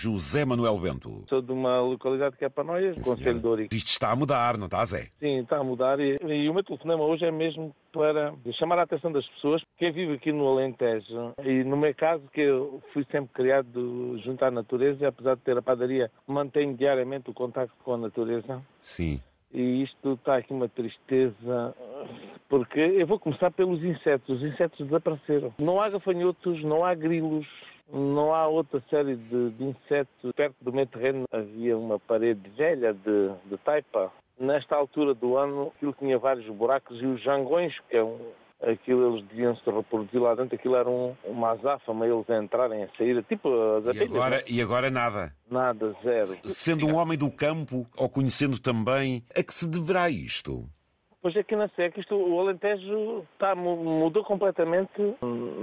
José Manuel Bento. Sou de uma localidade que é Panóias, Conselho de Ourique. Isto está a mudar, não está, Zé? Sim, está a mudar e, e o meu telefonema hoje é mesmo para chamar a atenção das pessoas. Quem vive aqui no Alentejo, e no meu caso, que eu fui sempre criado junto à natureza, e apesar de ter a padaria, mantenho diariamente o contacto com a natureza. Sim. E isto está aqui uma tristeza, porque eu vou começar pelos insetos. Os insetos desapareceram. Não há gafanhotos, não há grilos, não há outra série de, de insetos. Perto do meu terreno havia uma parede velha de, de taipa. Nesta altura do ano, aquilo tinha vários buracos e os jangões, que é um, aquilo eles deviam se reproduzir lá dentro, aquilo era um, uma azáfama, eles entrarem a sair, tipo as E abelhas. agora, né? e agora nada. Nada, zero. Sendo um homem do campo, ou conhecendo também, a que se deverá isto? Pois aqui na SEC, isto, o Alentejo tá, mu- mudou completamente.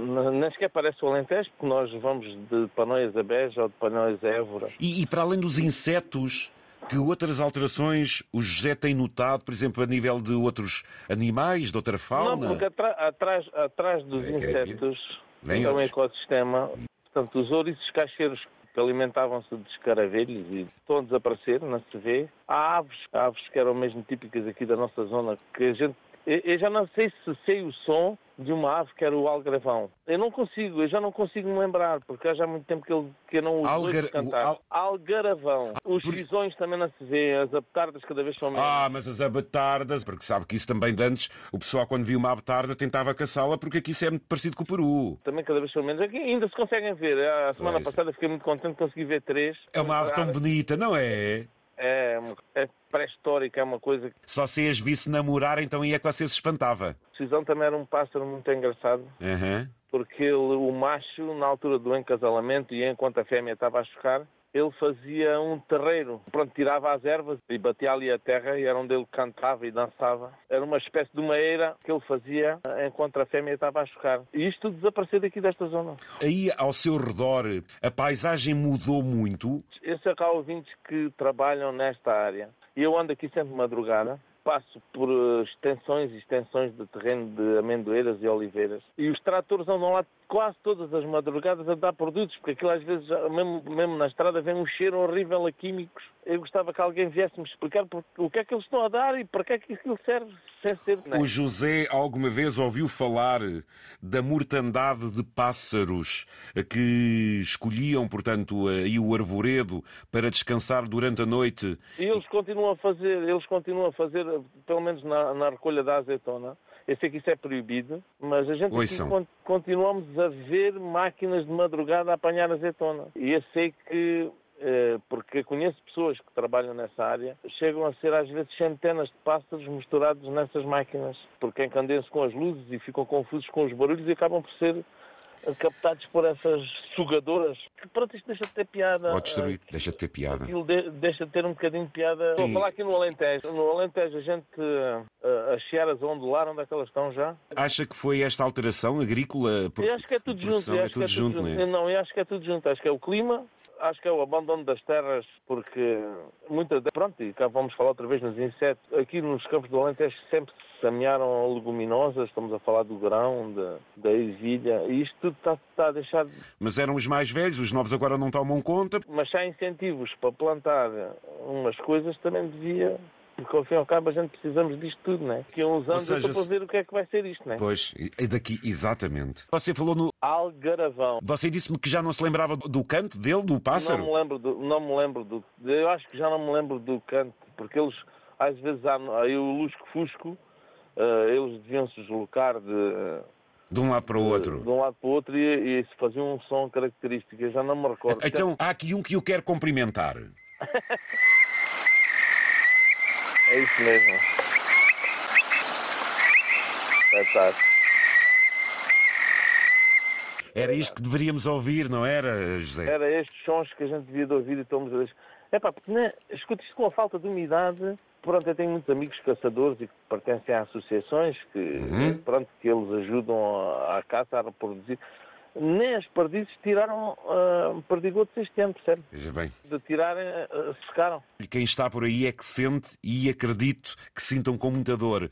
Nem sequer parece o Alentejo, porque nós vamos de Panóias a Beja ou de Panóias a Évora. E, e para além dos insetos, que outras alterações o José tem notado, por exemplo, a nível de outros animais, de outra fauna? Não, porque atrás, atrás dos É que é insetos Vem é um ecossistema. Portanto, os ouriços caixeiros que alimentavam-se de escaravelhos e estão a desaparecer, não se vê. Há aves, aves que eram mesmo típicas aqui da nossa zona, que a gente... Eu já não sei se sei o som de uma ave que era o algravão. Eu não consigo, eu já não consigo me lembrar, porque há já muito tempo que, ele, que eu não os Algar- cantar. o al- Algaravão. Os por- também não se vê, as apetardas cada vez são menos. Ah, mas as abatardas, porque sabe que isso também de antes, o pessoal quando via uma abatarda tentava caçá-la, porque aqui isso é muito parecido com o peru. Também cada vez são menos. Aqui ainda se conseguem ver. A semana Pois. passada fiquei muito contente, consegui ver três. É uma ave tão bonita, não é? É, é pré-histórica, é uma coisa. que- Só se as visse namorar, então ia que você se espantava. Decisão também era um pássaro muito engraçado, Aham. Porque ele, o macho, na altura do encasalamento e enquanto a fêmea estava a chocar, ele fazia um terreiro. Pronto, tirava as ervas e batia ali a terra e era onde ele cantava e dançava. Era uma espécie de uma eira que ele fazia enquanto a fêmea estava a chocar. E isto desapareceu daqui desta zona. Aí ao seu redor, a paisagem mudou muito. Sei que há ouvintes que trabalham nesta área. E eu ando aqui sempre madrugada, passo por eh, extensões e extensões de terreno de amendoeiras e oliveiras. E os tratores andam lá quase todas as madrugadas a dar produtos, porque aquilo às vezes, mesmo, mesmo na estrada, vem um cheiro horrível a químicos. Eu gostava que alguém viesse me explicar o que é que eles estão a dar e para que é que aquilo serve, sem ser... O José alguma vez ouviu falar da mortandade de pássaros que escolhiam, portanto, aí o arvoredo para descansar durante a noite. E eles continuam a fazer, eles continuam a fazer, pelo menos na, na recolha da azeitona. Eu sei que isso é proibido, mas a gente continuamos a ver máquinas de madrugada a apanhar azeitona. E eu sei que, eh, porque conheço pessoas que trabalham nessa área, chegam a ser às vezes centenas de pássaros misturados nessas máquinas, porque encandem-se com as luzes e ficam confusos com os barulhos e acabam por ser captados por essas sugadoras. Que pronto, isto deixa de ter piada. Ou destruir. Deixa de ter piada. Aquilo de- deixa de ter um bocadinho de piada. Estou a falar aqui no Alentejo. No Alentejo, a gente, eh, as chiaras a ondular, onde é que elas estão já? Acha que foi esta alteração agrícola? por- Eu acho que é tudo produção? junto. eu É acho que tudo junto, junto. não é? Não, eu acho que é tudo junto. Acho que é o clima, acho que é o abandono das terras, porque muita. Pronto, e cá vamos falar outra vez nos insetos. Aqui nos campos do Alentejo sempre se semearam leguminosas, estamos a falar do grão, da, da ervilha, e isto tudo está, está a deixar. Mas eram os mais velhos, os novos agora não tomam conta. Mas se há incentivos para plantar umas coisas, também devia. Porque ao fim e ao cabo a gente precisamos disto tudo, não é? Que uns anos seja, para ver o que é que vai ser isto, não é? Pois, e daqui, exatamente. Você falou no. Algaravão. Você disse-me que já não se lembrava do canto dele, do pássaro? Não me lembro do, não me lembro do, eu acho que já não me lembro do canto, porque eles às vezes há aí o lusco-fusco, eh, eles deviam se deslocar de, De um lado para o outro. de um lado para o outro e, e se faziam um som característico, eu já não me recordo. Então, há aqui um que eu quero cumprimentar. É isso mesmo. Fantástico. Era isto que deveríamos ouvir, não era, José? Era estes sons que a gente devia de ouvir e estamos a. É pá, porque né, escuta isto com a falta de umidade. Pronto, eu tenho muitos amigos caçadores e que pertencem a associações que, Uhum. pronto, que eles ajudam a, a caça a reproduzir. Nem as perdizes tiraram uh, perdigotos este ano, percebe? Veja bem. De tirarem, ah, secaram. E quem está por aí é que sente e acredito que sintam com muita dor